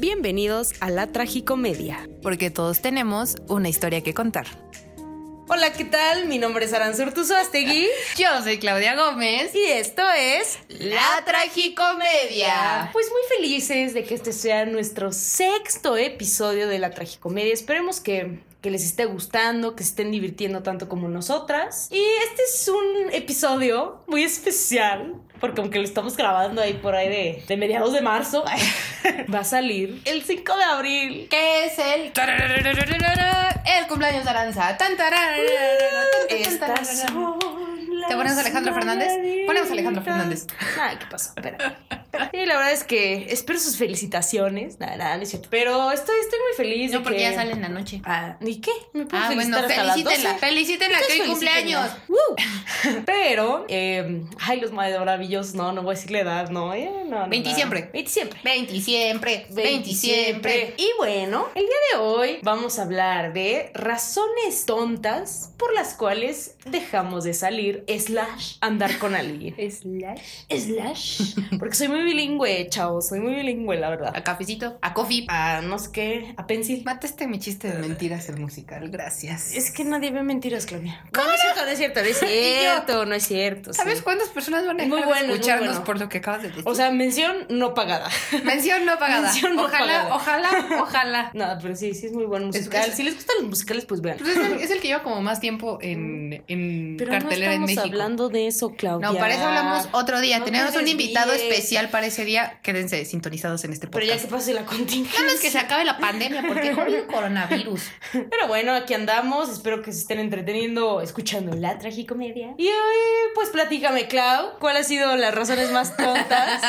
Bienvenidos a la Tragicomedia. Porque todos tenemos una historia que contar. Hola, ¿qué tal? Mi nombre es Astegui. Yo soy Claudia Gómez. Y esto es La Tragicomedia. Pues muy felices de que este sea nuestro sexto episodio de La Tragicomedia. Esperemos que que les esté gustando, que se estén divirtiendo tanto como nosotras. Y este es un episodio muy especial, porque aunque lo estamos grabando ahí por ahí de, mediados de marzo, va a salir el 5 de abril. Que es el... El cumpleaños de Aranza. Tan, ¿Te ponemos Alejandro Fernández? Ponemos Alejandro Fernández. Ay, ¿qué pasó? Espera. Y la verdad es que espero sus felicitaciones. Nada, nada, no es cierto. Pero estoy, estoy muy feliz. No, de porque que... ya sale en la noche. Ah, ¿y qué? ¿Me puedo Ah, bueno, felicitar hasta las 12? felicítenla. Felicítenla que hoy cumpleaños. Pero, eh, ay, los maravillosos, no, no voy a decir la edad, no, eh, no, no. 20 no. siempre. 20 siempre. 20 siempre. 20 20 siempre. Y bueno, el día de hoy vamos a hablar de razones tontas por las cuales dejamos de salir slash andar con alguien. Slash. Slash. Porque soy muy bilingüe, chavos. Soy muy bilingüe, la verdad. A cafecito. A coffee. A no sé qué, a pencil. Mataste mi chiste de mentiras el musical. Gracias. Es que nadie ve mentiras, Claudia. No, no es cierto, no es cierto, no es cierto, no es cierto. ¿Sabes sí. cuántas personas van a Muy dejar bueno, de muy escucharnos bueno. por lo que acabas de decir? O sea, mención no pagada. mención no pagada. mención no ojalá, pagada. ojalá, ojalá. Nada, pero sí, sí es muy buen musical. es- si les gustan los musicales, pues vean. Pues es, el, es el que lleva como más tiempo en, en Pero cartelera no en estamos México. hablando de eso, Claudia. No, para eso hablamos otro día. No Tenemos te un invitado especial día. Quédense sintonizados en este Pero podcast. ya que pase la contingencia. Nada más que se acabe la pandemia, porque jodido coronavirus. Pero bueno, aquí andamos. Espero que se estén entreteniendo escuchando la tragicomedia. Y hoy, pues platícame, Clau, ¿cuál ha sido las razones más tontas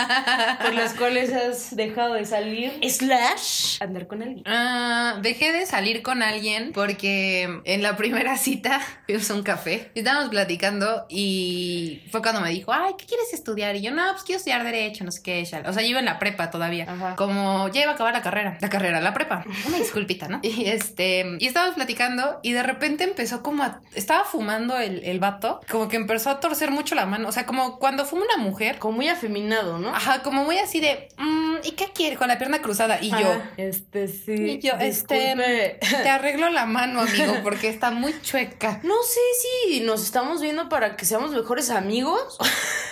por las cuales has dejado de salir? Slash, andar con alguien. Ah, dejé de salir con alguien porque en la primera cita fuimos a un café. y Estábamos platicando y fue cuando me dijo, ay, ¿qué quieres estudiar? Y yo, no, pues quiero estudiar Derecho, no sé qué. shal". O sea, yo iba en la prepa todavía. Ajá. Como ya iba a acabar la carrera. La carrera, la prepa. Una disculpita, ¿no? Y este, y estábamos platicando y de repente empezó como a... Estaba fumando el, el vato, como que empezó a torcer mucho la mano. O sea, como cuando fuma una mujer. Como muy afeminado, ¿no? Ajá, como muy así de, "Mm, ¿y qué quiere? Con la pierna cruzada. Y yo, este sí. Y yo, este, te arreglo la mano, amigo, porque está muy chueca. No sé si nos estamos viendo para que seamos mejores amigos.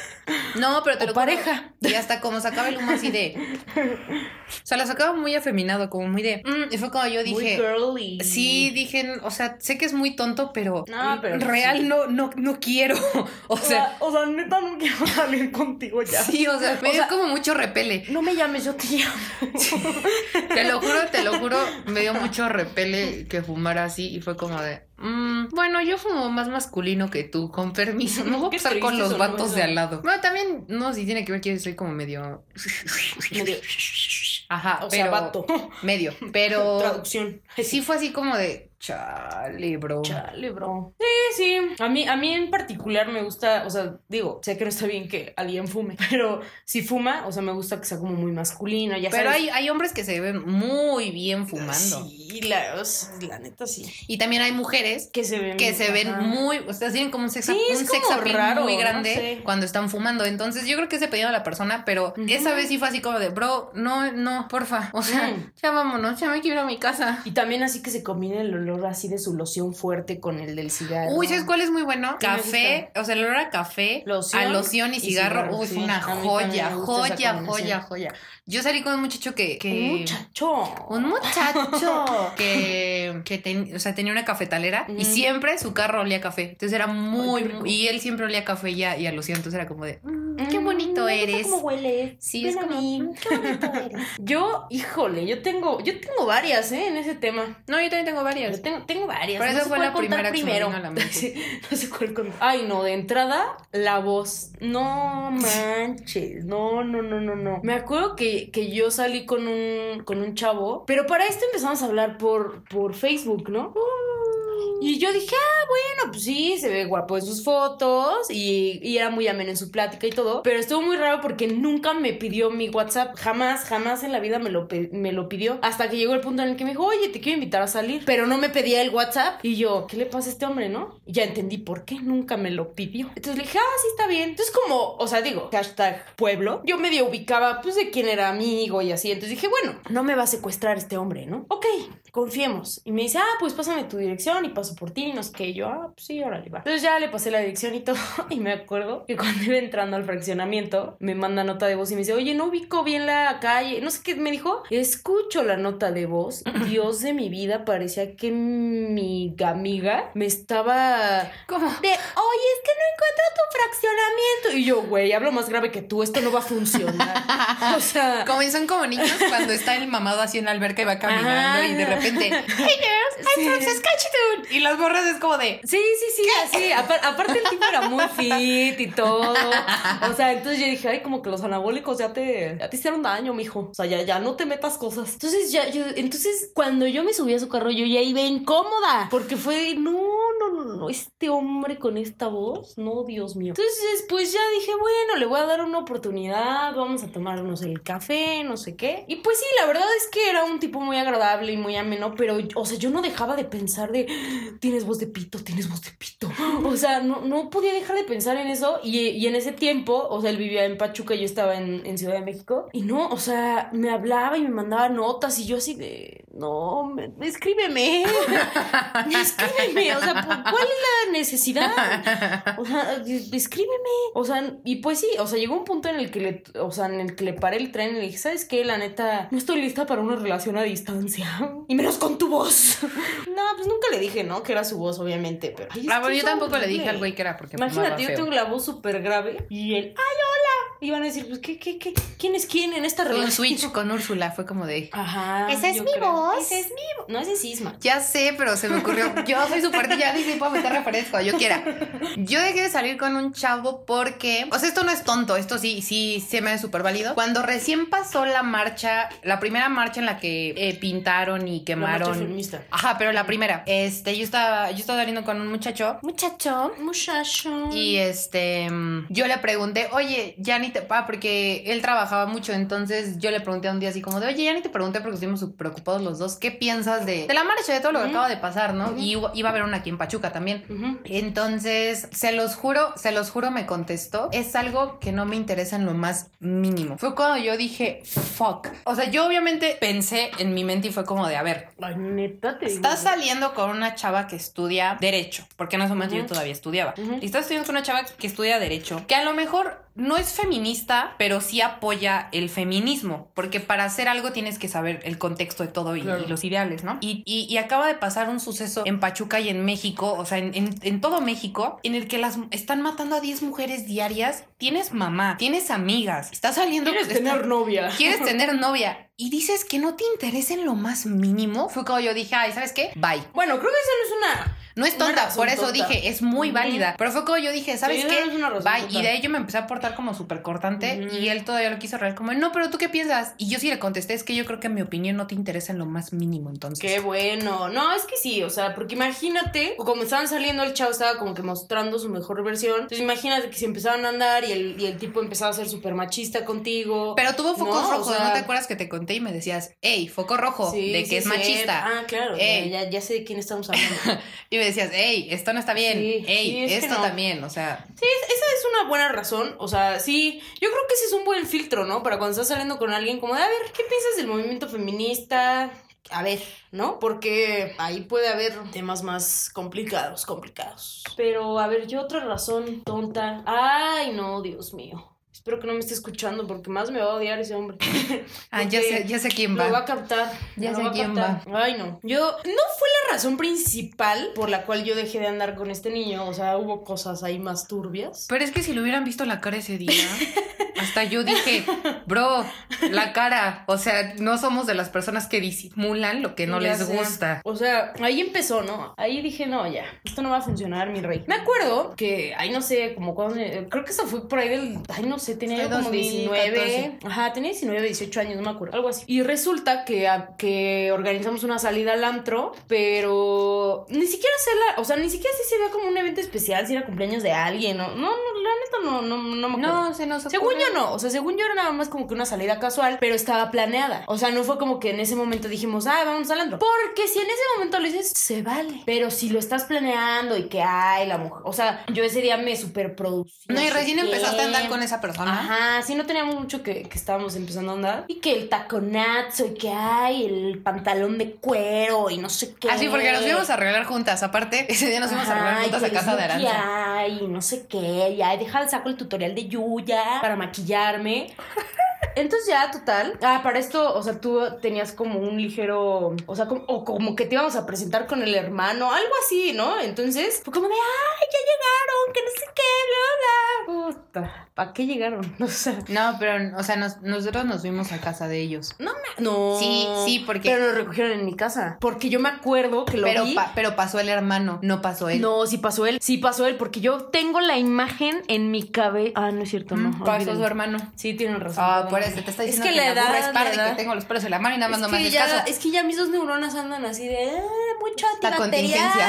No, pero te O lo pareja. juro. Y hasta como sacaba el humo así de. O sea, la sacaba muy afeminado, como muy de. "Mm", y fue como yo muy dije. girly. Sí, dije, o sea, sé que es muy tonto, pero, No, pero real sí. no, no, no quiero. O O sea, o sea, neta no quiero salir contigo ya. sí, o sea, me O dio como mucho repele. No me llames, yo te llamo. Te lo juro, te lo juro, me dio mucho repele que fumara así y fue como de. "Mm, bueno, yo fumo más masculino que tú, con permiso. No voy a pasar con los vatos de al lado. No, si tiene que ver que yo soy como medio. Medio- Ajá, O sea, pero. vato. Medio. Pero. Traducción. Sí fue así como de. Chale, bro. Chale, bro. Sí, sí. A mí, a mí en particular me gusta, o sea, digo, sé que no está bien que alguien fume, pero si fuma, o sea, me gusta que sea como muy masculino, ya Pero sabes. hay, hay hombres que se ven muy bien fumando. Sí, la, o sea, la neta sí. Y también hay mujeres Que se ven que se ven ajá. muy, o sea, tienen como un sex, Sí, es un sex appeal raro, muy no grande sé. cuando están fumando. Entonces, yo creo que es dependiendo de la persona, pero esa vez sí fue así como de, bro, no, no, porfa. O sea, Mm. ya vámonos, ya me quiero ir a mi casa. Y también así que se combina el olor así de su loción fuerte con el del cigarro. Uy, ¿sabes cuál es muy bueno? ¿Qué me Café, o sea, el olor a café, Loción a loción y y cigarro. cigarro, Uy, es sí. una joya, joya, joya, joya. Yo salí con un muchacho que... que... Un muchacho. Un muchacho que, que ten- o sea, tenía una cafetalera y siempre su carro olía a café. Entonces era muy, Ay, y él siempre olía a café y a, y a loción. Entonces era como de, "Mm, qué Mm, bonito eres. cómo hueles. Sí, Ven es a como, mí. "Mm, qué bonito eres. Yo, híjole, yo tengo, yo tengo varias, ¿eh? En ese tema. No, yo también tengo varias. Tengo, tengo varias. Pero esa sé fue cuál la contar primera que se me vino a la mente. Sí, no sé cuál contar. Ay, no, de entrada, la voz. No manches. No, no, no, no, no. Me acuerdo que, que yo salí con un, con un chavo, pero para esto empezamos a hablar por, por Facebook, ¿no? Y yo dije, ah, bueno, pues sí, se ve guapo en sus fotos y, era muy ameno en su plática y todo. Pero estuvo muy raro porque nunca me pidió mi WhatsApp. Jamás, jamás en la vida me lo, me lo pidió. Hasta que llegó el punto en el que me dijo, oye, te quiero invitar a salir. Pero no me pedía el WhatsApp. Y yo, ¿qué le pasa a este hombre, no? Y ya entendí por qué nunca me lo pidió. Entonces le dije, ah, sí, está bien. Entonces, como, o sea, digo, hashtag pueblo, yo medio ubicaba, pues, de quién era amigo y así. Entonces dije, bueno, no me va a secuestrar este hombre, ¿no? Ok, confiemos. Y me dice, ah, pues pásame tu dirección y paso por ti, no sé qué. Y yo, ah, pues sí, órale, va. Entonces ya le pasé la dirección y todo. Y me acuerdo que cuando iba entrando al fraccionamiento, me manda nota de voz y me dice, oye, no ubico bien la calle. No sé qué me dijo. Escucho la nota de voz. Dios de mi vida, parecía que mi amiga me estaba ¿Cómo? de, oye, es que no encuentro tu fraccionamiento. Y yo, güey, hablo más grave que tú, esto no va a funcionar. O sea, Como son como niños cuando está el mamado así en la alberca y va caminando Ajá. y de repente, hey girls, I'm from Sí. Saskatchewan. Y las borras es como de, Sí, sí, sí, así. Apar- aparte el tipo era muy fit y todo. O sea, entonces yo dije, ay, como que los anabólicos ya te, ya te hicieron daño, mijo. O sea, ya, ya no te metas cosas. Entonces ya, yo, entonces cuando yo me subí a su carro, yo ya iba incómoda. Porque fue, no, este hombre con esta voz, no, Dios mío. Entonces, pues ya dije, bueno, le voy a dar una oportunidad, vamos a tomarnos el café, no sé qué. Y pues sí, la verdad es que era un tipo muy agradable y muy ameno, pero, o sea, yo no dejaba de pensar de, tienes voz de pito, tienes voz de pito. O sea, no, no podía dejar de pensar en eso. Y, y en ese tiempo, o sea, él vivía en Pachuca yo estaba en, en Ciudad de México. Y no, o sea, me hablaba y me mandaba notas y yo así de, no, me- escríbeme. escríbeme. O sea, ¿cu- ¿cuál es la necesidad? O sea, escríbeme. O sea, y pues sí, o sea, llegó un punto en el que le, o sea, en el que le paré el tren y le dije, ¿sabes qué? La neta, no estoy lista para una relación a distancia. Y menos con tu voz. no, pues nunca le dije, ¿no? Que era su voz, obviamente, pero. Ay, Ah, bueno, yo tampoco le dije al güey que era porque Imagínate, yo tengo la voz súper grave y él, ¡ay, hola! Y van a decir, pues, ¿qué, qué, qué? ¿Quién es quién en esta relación? un switch con Úrsula, fue como de... Ajá. ¿Esa es mi creo. voz? Esa es mi voz. No, ese es Isma. Ya sé, pero se me ocurrió. Yo soy súper ya ni referencias cuando yo quiera. Yo dejé de salir con un chavo porque. O sea, esto no es tonto, esto sí, sí se me hace súper válido. Cuando recién pasó la marcha, la primera marcha en la que eh, pintaron y La quemaron. feminista. Ajá, pero la primera. Este, yo estaba, yo estaba saliendo con un muchacho. Muchacho. Muchacho. Y este, yo le pregunté, oye, ya ni te, ah, porque él trabajaba mucho, entonces yo le pregunté un día así como de, oye, ya ni te pregunté porque estuvimos súper preocupados los dos, ¿qué piensas de, de la marcha, de todo lo que acaba de pasar, no? Y iba, iba a haber una aquí en Pachuca también. Entonces, se los juro, se los juro, me contestó, es algo que no me interesa en lo más mínimo. Fue cuando yo dije, fuck. O sea, yo obviamente pensé en mi mente y fue como de, a ver, Ay, neta te digo. Estás saliendo con una chava que estudia Derecho, porque en ese momento yo todavía estudiaba. Y estás estudiando con una chava que estudia Derecho, que a lo mejor no es feminista, pero sí apoya el feminismo, porque para hacer algo tienes que saber el contexto de todo y, Claro. y los ideales, ¿no? Y, y- y acaba de pasar un suceso en Pachuca y en México, o sea, en, en- en todo México, en el que las están matando a 10 mujeres diarias. Tienes mamá, tienes amigas, estás saliendo... ¿Quieres tener novia? quieres tener novia y dices que no te interesa en lo más mínimo, fue como yo dije, ay, ¿sabes qué? Bye. Bueno, creo que eso no es una. No es tonta, por eso tonta. dije, es muy válida. Pero fue como yo dije, ¿sabes Sí, qué? no es una razón Bye. Y de ahí yo me empecé a portar como súper cortante y él todavía lo quiso reír como, no, pero tú qué piensas? Y yo sí le contesté, es que yo creo que mi opinión no te interesa en lo más mínimo, entonces. Qué bueno. No, es que sí, o sea, porque imagínate, como estaban saliendo, el chavo estaba como que mostrando su mejor versión. Entonces imagínate que si empezaban a andar y el, y el tipo empezaba a ser súper machista contigo. Pero tuvo focos No, o rojos, sea- ¿no te acuerdas que te conté y me decías, hey, foco rojo, Sí, de que sí, es machista? Ah, claro, Ey. ya, ya sé de quién estamos hablando. Y me decías, hey, esto no está bien, Sí, hey, sí, es que esto no. también, o sea, Sí, es- esa es una buena razón. O sea, sí, yo creo que ese es un buen filtro, ¿no? Para cuando estás saliendo con alguien, como de, a ver, ¿qué piensas del movimiento feminista? A ver, ¿no? Porque ahí puede haber temas más complicados, complicados. Pero, a ver, yo otra razón tonta. Ay, no, Dios mío. Espero que no me esté escuchando porque más me va a odiar ese hombre. ah, ya sé, ya sé quién Lo va va. a captar. Ya sé va quién captar. Ay, no. Yo. No fue la razón principal por la cual yo dejé de andar con este niño. O sea, hubo cosas ahí más turbias. Pero es que si lo hubieran visto la cara ese día. hasta yo dije, bro, la cara. O sea, no somos de las personas que disimulan lo que no Ya les gusta. O sea, ahí empezó, ¿no? Ahí dije, no, ya, esto no va a funcionar, mi rey. Me acuerdo que, ay, no sé, como cuando, creo que eso fue por ahí del, ay, no sé, tenía yo como 19, 2014. ajá, tenía 19, 18 años, no me acuerdo, algo así. Y resulta que, a- que organizamos una salida al antro, pero ni siquiera se la, o sea, ni siquiera sí se veía como un evento especial, si era cumpleaños de alguien, no, no, no la neta no, no, no me acuerdo. No, se nos Según yo no, o sea, según yo era nada más como que una salida casual, pero estaba planeada. O sea, no fue como que en ese momento dijimos, ah, vamos al. Porque si en ese momento lo dices, se vale. Pero si lo estás planeando y que hay la mujer, o sea, yo ese día me superproducí. No, y recién empezaste a andar con esa persona. Ajá, sí, no teníamos mucho que, que estábamos empezando a andar. Y que el taconazo y que hay el pantalón de cuero y no sé qué. Así, porque nos fuimos a arreglar juntas. Aparte, ese día nos fuimos a arreglar juntas a casa de Aranza. maquillay, y no sé qué, ya deja saco el tutorial de Yuya para maquillarme. Entonces ya, total. Ah, para esto, o sea, tú tenías como un ligero, o sea, como, o como que te íbamos a presentar con el hermano, algo así, ¿no? Entonces, fue como de, ay, ya llegaron, que no sé qué, bla, bla. Puta, ¿para qué llegaron? O sea, No, pero, o sea, nos- nosotros nos fuimos a casa de ellos. no me... No. Sí, sí, porque- Pero lo recogieron en mi casa. Porque yo me acuerdo que lo Pero, vi. pa- pero pasó el hermano, no pasó él. No, sí pasó él. Sí pasó él, porque yo tengo la imagen en mi cabeza. Ah, no es cierto, no. Mm, pasó olvídenlo. su hermano. Sí, tienen razón. Ah, por eso te está Es diciendo que que, la edad, la edad. que tengo los pelos en la mano y nada más es no me haces ya, caso. Es que ya mis dos neuronas andan así de "Ah, mucho La contingencia.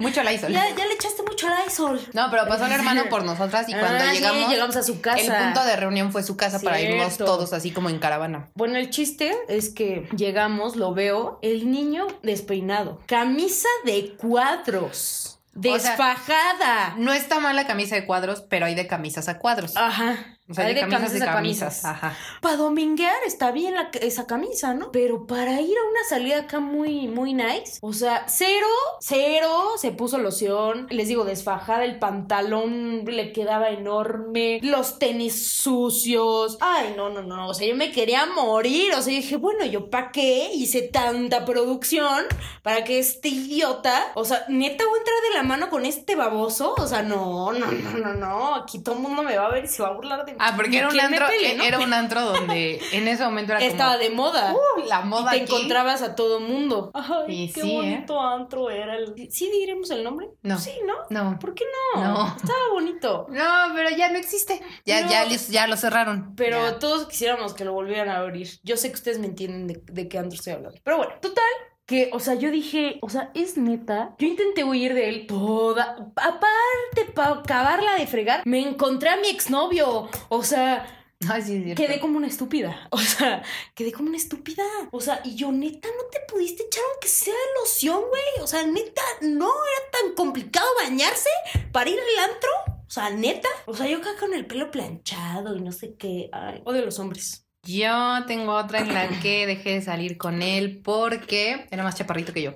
Mucho la hizo. Ya, ya le echaste mucho Lysol. No, pero pasó el hermano por nosotras y cuando Ah, sí, llegamos, llegamos a su casa. el punto de reunión fue su casa para irnos todos así como en caravana. Bueno, el chiste es que llegamos, lo veo, el niño despeinado, camisa de cuadros, O sea, desfajada. No está mal la camisa de cuadros, pero hay de camisas a cuadros. Ajá. O sea, Hay de, camisas de a camisas. Ajá. Para dominguear está bien la- esa camisa, ¿no? Pero para ir a una salida acá muy, muy nice. O sea, cero, cero, se puso loción. Les digo, desfajada, el pantalón le quedaba enorme. Los tenis sucios. Ay, no, no, no. O sea, yo me quería morir. O sea, yo dije, bueno, ¿yo para qué hice tanta producción para que este idiota, o sea, neta voy a entrar de la mano con este baboso? O sea, no, no, no, no, no. Aquí todo el mundo me va a ver y se va a burlar de mí. Ah, porque era un antro, pele, ¿no? era un antro donde en ese momento era como Estaba de moda. "Uh, la y moda te aquí". encontrabas a todo mundo. Ay, Sí, qué sí, ¿eh? bonito antro era el. ¿Sí diremos el nombre? No. Sí, ¿no? No. ¿Por qué no? No. Estaba bonito. No, pero ya no existe. Ya, No. ya, ya lo cerraron. Pero Ya. todos quisiéramos que lo volvieran a abrir. Yo sé que ustedes me entienden de, de qué antro estoy hablando. Pero bueno, total. Que, o sea, yo dije, o sea, es neta. Yo intenté huir de él toda. Aparte, para acabarla de fregar, me encontré a mi exnovio. O sea, Ay, sí, es cierto. Quedé como una estúpida. O sea, quedé como una estúpida. O sea, y yo, neta, no te pudiste echar aunque sea loción, güey. O sea, neta, no era tan complicado bañarse para ir al antro. O sea, neta. O sea, yo acá con el pelo planchado y no sé qué. Ay, odio a los hombres. Yo tengo otra en la que dejé de salir con él porque era más chaparrito que yo.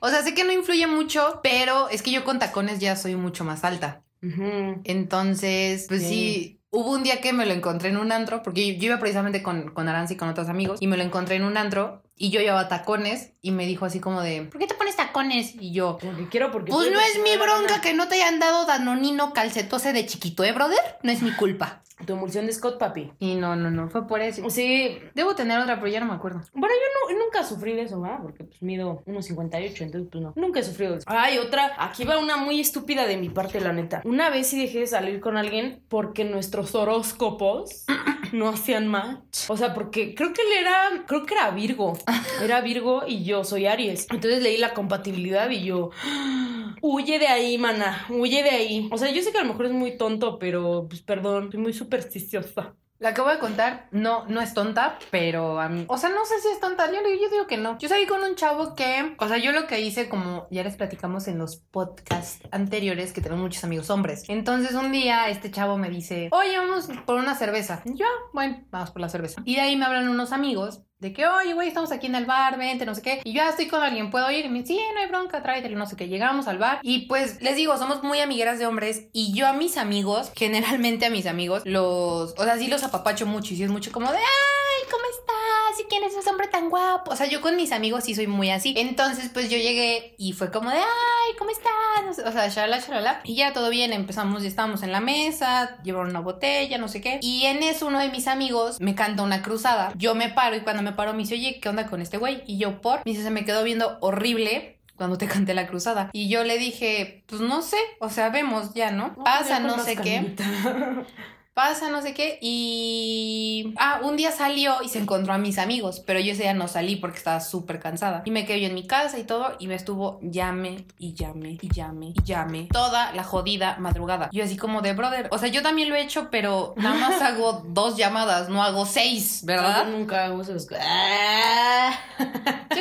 O sea, sé que no influye mucho, pero es que yo con tacones ya soy mucho más alta. Entonces, pues sí. Sí. Hubo un día que me lo encontré en un antro, porque yo iba precisamente con, con Aranza y con otros amigos, y me lo encontré en un antro, y yo llevaba tacones, y me dijo así como de, ¿por qué te pones tacones? Y yo, Porque quiero, porque. pues no es mi bronca que no te hayan dado danonino calcetose de chiquito, ¿eh, brother? No es mi culpa. Tu emulsión de Scott, papi. Y no, no, no, fue por eso. Sí. Debo tener otra, pero ya no me acuerdo. Bueno, yo no- nunca sufrí de eso, ¿verdad? Porque pues mido 1,58, entonces pues no. Nunca he sufrido de eso. Ay, otra. Aquí va una muy estúpida de mi parte, la neta. Una vez sí dejé de salir con alguien porque nuestros horóscopos no hacían match. O sea, porque creo que él era, creo que era Virgo. Era Virgo y yo soy Aries. Entonces leí la compatibilidad y yo, huye de ahí, mana, huye de ahí. O sea, yo sé que a lo mejor es muy tonto, pero pues perdón, soy muy supersticiosa. La que voy a contar no, no es tonta, pero a mí. O sea, no sé si es tonta. Yo, yo digo que no. Yo salí con un chavo que. O sea, yo lo que hice, como ya les platicamos en los podcasts anteriores, que tenemos muchos amigos hombres. Entonces, un día este chavo me dice: Oye, vamos por una cerveza. Y yo, "Ah, bueno, vamos por la cerveza. Y de ahí me hablan unos amigos. De que, oye, güey, estamos aquí en el bar, vente, no sé qué. Y yo ya estoy con alguien, ¿puedo ir? Y me dice, sí, no hay bronca, tráetelo, no sé qué. Llegamos al bar y pues les digo, somos muy amigueras de hombres y yo a mis amigos, generalmente a mis amigos, los, o sea, sí los apapacho mucho y sí es mucho como de, ay, ¿cómo estás? ¿Y quién eres ese hombre tan guapo. O sea, yo con mis amigos sí soy muy así. Entonces, pues yo llegué y fue como de, ay, ¿cómo estás? O sea, shalala, shalala. Y ya todo bien, empezamos, ya estábamos en la mesa, llevaron una botella, no sé qué. Y en eso uno de mis amigos me canta una cruzada. Yo me paro y cuando me paro me dice, oye, ¿qué onda con este güey? Y yo, por, me dice, se me quedó viendo horrible cuando te canté la cruzada. Y yo le dije, pues no sé, o sea, vemos ya, ¿no? Pasa, no sé qué. Pasa, no sé qué. Y. Ah, un día salió y se encontró a mis amigos. Pero yo ese día no salí porque estaba súper cansada. Y me quedé yo en mi casa y todo. Y me estuvo llame y llame y llame y llame. Toda la jodida madrugada. Yo así como de brother. O sea, yo también lo he hecho, pero nada más hago dos llamadas, no hago seis, ¿verdad? Yo nunca hago esos. Yo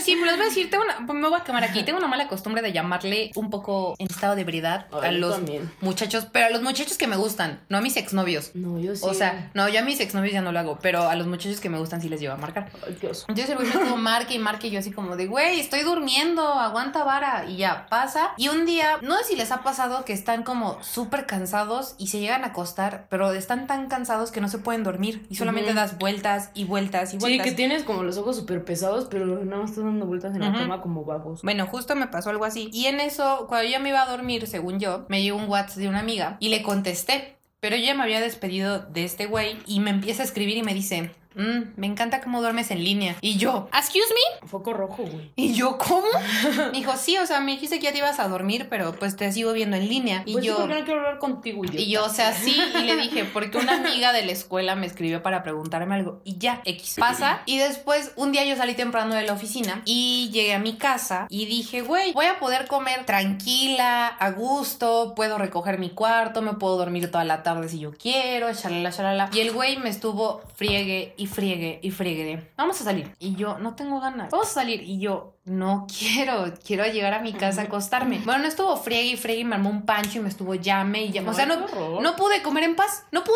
sí, pero les voy a decir, tengo una, me voy a quemar aquí. Tengo una mala costumbre de llamarle un poco en estado de ebriedad a los también. muchachos, pero a los muchachos que me gustan, no a mis exnovios. No, yo sí. O sea, no, yo a mis exnovios ya no lo hago, pero a los muchachos que me gustan sí les llevo a marcar. Ay, oso. Entonces el güey me estuvo marque y marque y yo así como de, güey, estoy durmiendo, aguanta vara. Y ya pasa. Y un día, no sé si les ha pasado que están como súper cansados y se llegan a acostar, pero están tan cansados que no se pueden dormir y solamente das vueltas y vueltas y Sí, vueltas. que tienes como los ojos súper pesados, pero nada más estás dando vueltas en la Ujú. cama como vagos. Bueno, justo me pasó algo así. Y en eso, cuando yo me iba a dormir, según yo, me llegó un WhatsApp de una amiga y le contesté. Pero yo ya me había despedido de este güey y me empieza a escribir y me dice, "Mm, me encanta cómo duermes en línea. Y yo, ¿excuse me? Foco rojo, güey. Y yo, ¿cómo? Me dijo, sí, o sea, me dijiste que ya te ibas a dormir, pero pues te sigo viendo en línea. Y pues yo... sí, no quiero hablar contigo. Y yo, o sea, sí, y le dije, porque una amiga de la escuela me escribió para preguntarme algo y ya, X pasa. Y después, un día yo salí temprano de la oficina y llegué a mi casa y dije, güey, voy a poder comer tranquila, a gusto, puedo recoger mi cuarto, me puedo dormir toda la tarde si yo quiero, shalala, shalala. Y el güey me estuvo friegue y friegue y friegue vamos a salir. Y yo, no tengo ganas, vamos a salir. Y yo, no quiero, quiero llegar a mi casa a acostarme. Bueno, no estuvo friegue y friegue y me armó un pancho y me estuvo llame y llame. O sea, no, no pude comer en paz, no pude.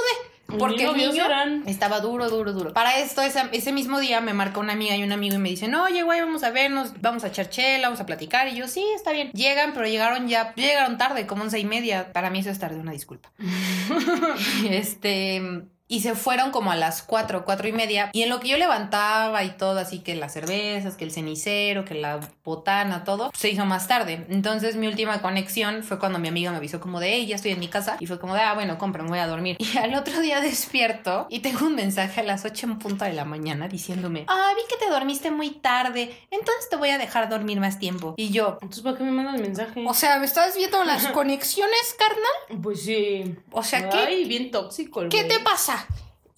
Porque el niño estaba duro, duro, duro. Para esto, ese, ese mismo día me marca una amiga y un amigo y me dicen, oye, güey, vamos a vernos, vamos a echar chela, vamos a platicar. Y yo, sí, está bien. Llegan, pero llegaron ya, llegaron tarde, como once y media. Para mí eso es tarde, una disculpa. este... Y se fueron como a las cuatro, cuatro y media. Y en lo que yo levantaba y todo, así que las cervezas, que el cenicero, que la botana, todo, se hizo más tarde. Entonces mi última conexión fue cuando mi amiga me avisó como de, hey, ya estoy en mi casa. Y fue como de, ah, bueno, compra, me voy a dormir. Y al otro día despierto y tengo un mensaje a las ocho en punto de la mañana diciéndome, ah, vi que te dormiste muy tarde, entonces te voy a dejar dormir más tiempo. Y yo, Entonces, ¿para qué me mandas mensaje? o sea, ¿me estás viendo las conexiones, carnal? pues sí. O sea, ¿qué, Ay, bien tóxico el ¿Qué te pasa?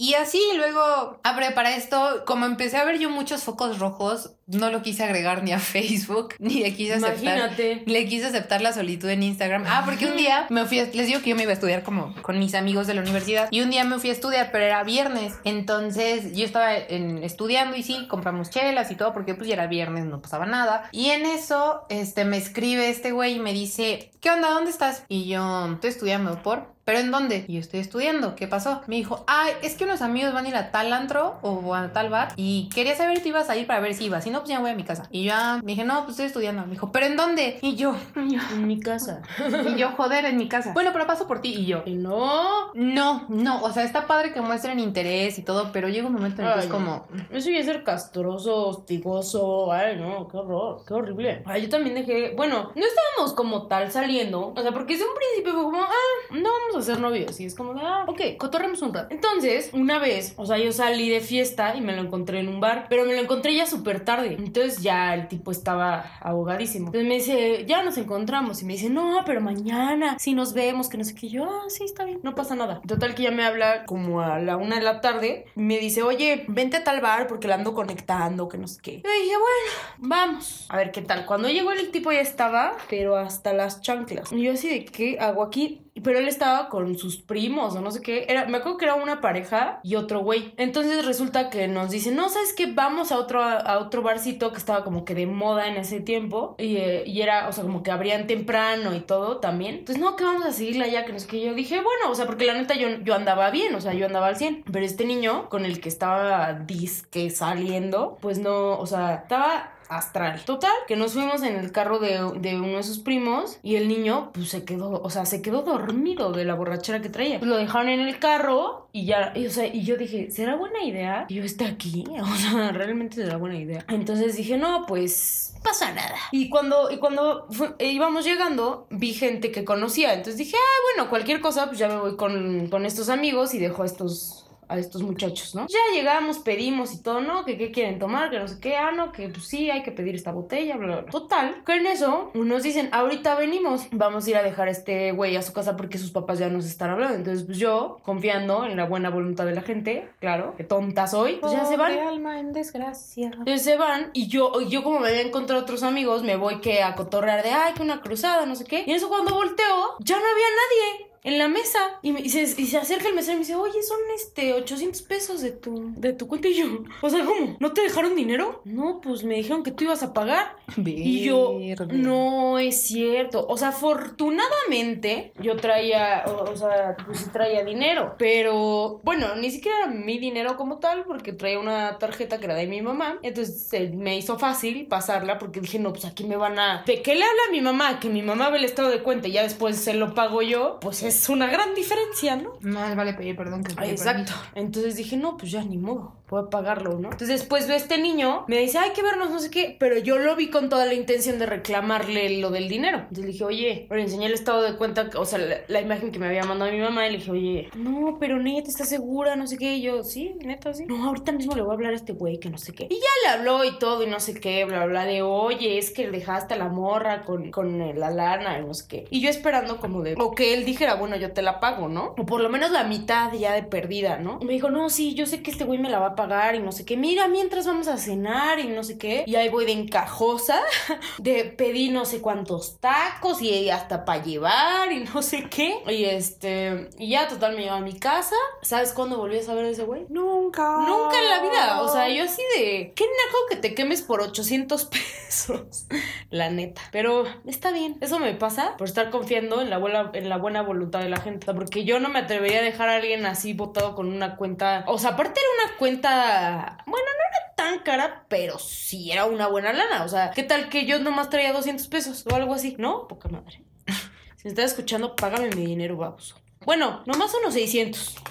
Y así luego, abre para esto, como empecé a ver yo muchos focos rojos, no lo quise agregar ni a Facebook, ni le quise aceptar. Imagínate. Le quise aceptar la solitud en Instagram. Ah, porque un día me fui, a- les digo que yo me iba a estudiar como con mis amigos de la universidad. Y un día me fui a estudiar, pero era viernes. Entonces yo estaba en- estudiando y sí, compramos chelas y todo, porque pues ya era viernes, no pasaba nada. Y en eso, este, me escribe este güey y me dice, ¿qué onda? ¿Dónde estás? Y yo, estoy estudiando por... ¿Pero en dónde? Y yo estoy estudiando. ¿Qué pasó? Me dijo, ay, es que unos amigos van a ir a tal antro o a tal bar y quería saber si ibas a ir para ver si ibas. Si no, pues ya voy a mi casa. Y yo ah, me dije, no, pues estoy estudiando. Me dijo, ¿pero en dónde? Y yo, En mi casa. y yo, joder, en mi casa. Bueno, pero paso por ti. Y yo, Y no. no, no, o sea, está padre que muestren interés y todo, pero llega un momento en el que Ay, es como, Eso ya es ser castroso, hostigoso. Ay, no, qué horror, qué horrible. Ay, yo también dejé. Bueno, no estábamos como tal saliendo. O sea, porque desde un principio fue como, ah, no vamos a ser novios. Y es como, ah, ok, cotorremos un rato. Entonces, una vez, o sea, yo salí de fiesta y me lo encontré en un bar, pero me lo encontré ya súper tarde. Entonces ya el tipo estaba ahogadísimo. Entonces me dice, ya nos encontramos. Y me dice, no, pero mañana, si nos vemos, que no sé qué. Yo, ah, sí, está bien, no pasa nada. Total que ya me habla como a la una de la tarde. y Me dice, oye, vente a tal bar porque la ando conectando, que no sé qué. Yo dije, bueno, vamos. A ver qué tal. Cuando llegó el tipo ya estaba, pero hasta las chanclas. Y yo así de, ¿qué hago aquí? Pero él estaba con sus primos o no sé qué. Era, me acuerdo que era una pareja y otro güey. Entonces resulta que nos dice, no, ¿sabes qué? Vamos a otro, a otro barcito que estaba como que de moda en ese tiempo. Y, eh, y era, o sea, como que abrían temprano y todo también. Entonces, no, que vamos a seguirla ya, que no sé qué. Yo dije, bueno, o sea, porque la neta yo, yo andaba bien, o sea, yo andaba al 100. Pero este niño con el que estaba disque saliendo, pues no, o sea, estaba astral. Total, que nos fuimos en el carro de, de uno de sus primos y el niño, pues se quedó, o sea, se quedó dormido de la borrachera que traía. Pues lo dejaron en el carro y ya, y, o sea, y yo dije, ¿será buena idea yo esté aquí? O sea, realmente será buena idea. Entonces dije, no, pues pasa nada. Y cuando, y cuando eh, íbamos llegando, vi gente que conocía. Entonces dije, ah, bueno, cualquier cosa, pues ya me voy con, con estos amigos y dejo a estos a estos muchachos, ¿no? Ya llegamos, pedimos y todo, ¿no? Que qué quieren tomar, que no sé qué, ah, no, que pues sí, hay que pedir esta botella, bla, bla, bla. Total, que en eso nos dicen, ahorita venimos, vamos a ir a dejar a este güey a su casa porque sus papás ya nos están hablando. Entonces, pues yo, confiando en la buena voluntad de la gente, claro, que tonta soy, pues ya se van. Pobre alma en desgracia. Entonces se van y yo, yo como me había encontrado otros amigos, me voy que a cotorrear de, ay, que una cruzada, no sé qué. Y en eso cuando volteo, ya no había nadie en la mesa. Y, me- y se, y se acerca el mesero y me dice, oye, son este 800 pesos de tu, de tu cuenta. Y yo, o sea, ¿cómo? ¿No te dejaron dinero? No, pues me dijeron que tú ibas a pagar. Y yo, no es cierto. O sea, afortunadamente yo traía, o, o sea, pues sí traía dinero. Pero, bueno, ni siquiera era mi dinero como tal, porque traía una tarjeta que era de mi mamá. Entonces se me hizo fácil pasarla porque dije, no, pues aquí me van a. ¿De qué le habla a mi mamá? Que mi mamá ve el estado de cuenta y ya después se lo pago yo. Pues es una gran diferencia, ¿no? Más vale pedir perdón que pedir Exacto. Entonces dije, no, pues ya ni modo, puedo pagarlo, ¿no? Entonces después ve a este niño, me dice, hay que vernos, no sé qué, pero yo lo vi con toda la intención de reclamarle lo del dinero. Entonces le dije, oye, le enseñé el estado de cuenta, o sea, la, la imagen que me había mandado mi mamá y le dije, oye, no, pero neta, ¿estás segura? No sé qué. Y yo, sí, neta, sí. No, ahorita mismo le voy a hablar a este güey que no sé qué. Y ya le habló y todo y no sé qué, bla, bla, de, oye, es que dejaste a la morra con, con la lana y no sé qué. Y yo esperando como de, o que él dijera, bueno, yo te la pago, ¿no? O por lo menos la mitad ya de perdida, ¿no? Y me dijo, no, sí, yo sé que este güey me la va a pagar y no sé qué. Mira, mientras vamos a cenar y no sé qué. Y ahí voy de encajosa, de pedí no sé cuántos tacos y hasta para llevar y no sé qué. Y este, y ya total me lleva a mi casa. ¿Sabes cuándo volví a saber de ese güey? Nunca. Nunca en la vida. O sea, yo así de. Qué naco que te quemes por 800 pesos. La neta. Pero está bien. Eso me pasa por estar confiando en la buena, en la buena voluntad de la gente. O sea, Porque yo no me atrevería a dejar a alguien así botado con una cuenta. O sea, aparte era una cuenta. Bueno, no era tan cara, pero sí era una buena lana. O sea, ¿qué tal que yo nomás traía 200 pesos o algo así? No, poca madre. Si me estás escuchando, págame mi dinero, baboso. Bueno, nomás unos 600.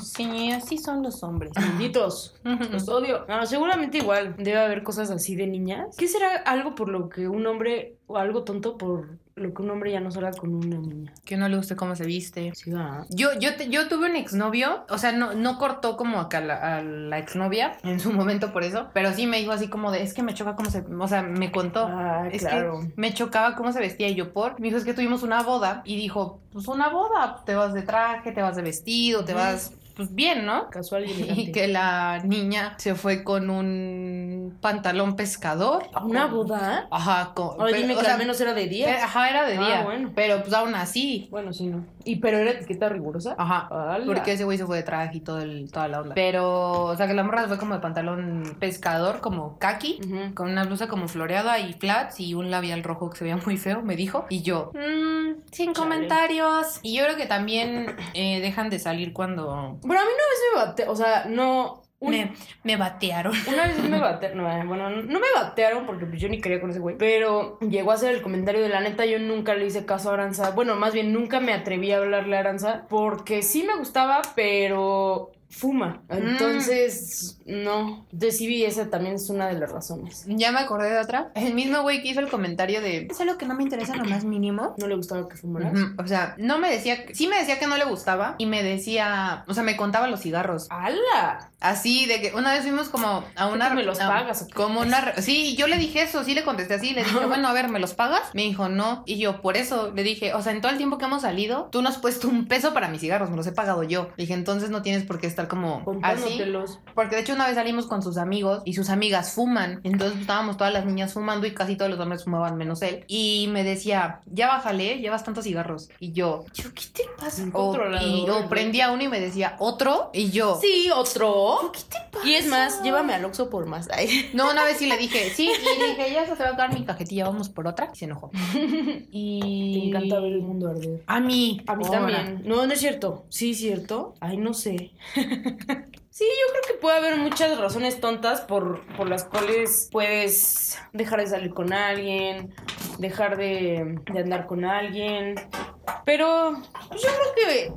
Sí, así son los hombres. Malditos. Los odio. No, seguramente igual debe haber cosas así de niñas. ¿Qué será algo por lo que un hombre, o algo tonto por lo que un hombre ya no salga con una niña? Que no le guste cómo se viste. Sí, va. Yo, yo, te- yo tuve un exnovio, o sea, no, no cortó como acá la, a la exnovia en su momento por eso, pero sí me dijo así como de, es que me choca cómo se, o sea, me contó. Ah, es claro. que me chocaba cómo se vestía y yo por. Me dijo, es que tuvimos una boda y dijo, pues una boda, te vas de traje, te vas de vestido, te vas, pues bien, ¿no? Casual y Y que la niña se fue con un pantalón pescador. ¿A una boda? Ajá, con, Ay, pero, dime o que sea, al menos era de eh, día. Ajá, era de Ah, día. bueno. Pero pues aún así. Bueno, sí, no. ¿Y pero era etiqueta rigurosa? Ajá. ¡Hala! Porque ese güey se fue de traje y todo el, toda la onda. Pero, o sea, que la morra se fue como de pantalón pescador, como kaki, Ujú. con una blusa como floreada y flats y un labial rojo que se veía muy feo, me dijo. Y yo, "Mm, sin Chale. comentarios. Y yo creo que también eh, dejan de salir cuando Pero a mí una vez me bate, o sea, no. un- me, me batearon. Una vez me batearon, no, eh, bueno, no me batearon porque pues, yo ni quería con ese güey, pero llegó a hacer el comentario de la neta, yo nunca le hice caso a Aranza, bueno, más bien nunca me atreví a hablarle a Aranza porque sí me gustaba, pero fuma, entonces no, decidí esa también es una de las razones. Ya me acordé de otra. El mismo güey que hizo el comentario de, es algo que no me interesa lo más mínimo. ¿No le gustaba que fumaras? O sea, no me decía, sí me decía que no le gustaba y me decía, o sea, me contaba los cigarros. ¡Hala! Así, de que una vez fuimos como a una... ¿Tú me los a- pagas o qué? Como una... Sí, yo le dije eso, sí le contesté así, le dije, bueno, a ver, ¿me los pagas? Me dijo, no. Y yo, por eso, le dije, o sea, en todo el tiempo que hemos salido, tú no has puesto un peso para mis cigarros, me los he pagado yo. Le dije, entonces no tienes por qué estar como así. Porque de hecho una vez salimos con sus amigos y sus amigas fuman. Entonces estábamos todas las niñas fumando y casi todos los hombres fumaban menos él. Y me decía, ya bájale, llevas tantos cigarros. Y yo, yo ¿qué te pasa? O, y, o güey. prendía uno y me decía, ¿otro? Y yo, Sí, otro. ¿qué te pasa? Y es más, llévame al Oxxo por más. Ay. No, una vez sí le dije, sí, y le dije, ya se va a acabar mi cajetilla, vamos por otra. Y se enojó. Y... Te encanta ver el mundo arder. A mí. A mí ahora. también. No, no es cierto. Sí, cierto. Ay, no sé. Sí, yo creo que puede haber muchas razones tontas por, por las cuales puedes dejar de salir con alguien, dejar de, de andar con alguien. Pero pues, yo creo que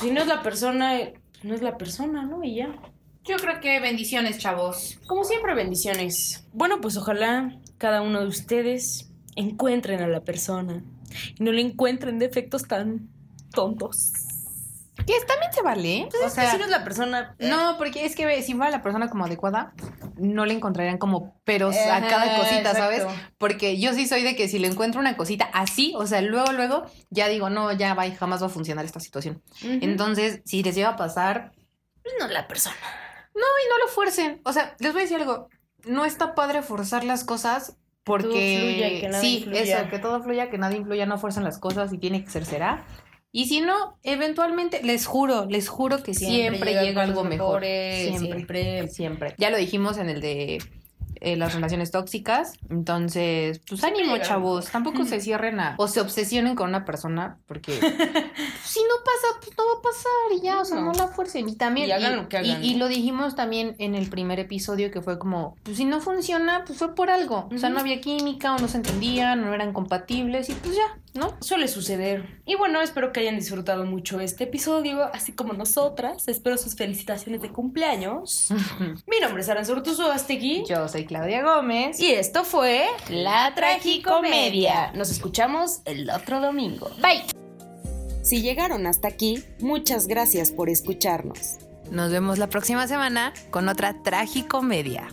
si no es la persona, no es la persona, ¿no? Y ya. Yo creo que bendiciones, chavos. Como siempre, bendiciones. Bueno, pues ojalá cada uno de ustedes encuentren a la persona y no le encuentren defectos tan tontos. Que también se vale. Es que si no es la persona. eh, No, porque es que si fuera la persona como adecuada, no le encontrarían como peros a cada cosita, ¿sabes? Porque yo sí soy de que si le encuentro una cosita así, o sea, luego, luego, ya digo, no, ya va, jamás va a funcionar esta situación. Entonces, si les llega a pasar, Pues no es la persona. no, y no lo fuercen. O sea, les voy a decir algo, no está padre forzar las cosas porque... todo fluya, que nada sí, influya. eso, que todo fluya, que nada influya, no fuerzan las cosas y tiene que ser será. Y si no, eventualmente, les juro, les juro que siempre, llegan llega algo mejor. Siempre. siempre. Siempre. Ya lo dijimos en el de eh, las relaciones tóxicas. Entonces, pues ánimo, chavos. Tampoco se cierren a. O se obsesionen con una persona. Porque si no pasa, pues no va a pasar. Y ya, o sea, no No. la fuercen. Y también. Y hagan lo que hagan, y- lo dijimos también en el primer episodio que fue como: pues si no funciona, pues fue por algo. O sea, no había química, o no se entendían, no eran compatibles. Y pues ya, ¿no? Suele suceder. Y bueno, espero que hayan disfrutado mucho este episodio, así como nosotras. Espero sus felicitaciones de cumpleaños. Mi nombre es Aranzurtuzo Astegui. Yo soy Claudia Gómez. Y esto fue La Tragicomedia. Nos escuchamos el otro domingo. Bye. Si llegaron hasta aquí, muchas gracias por escucharnos. Nos vemos la próxima semana con otra tragicomedia.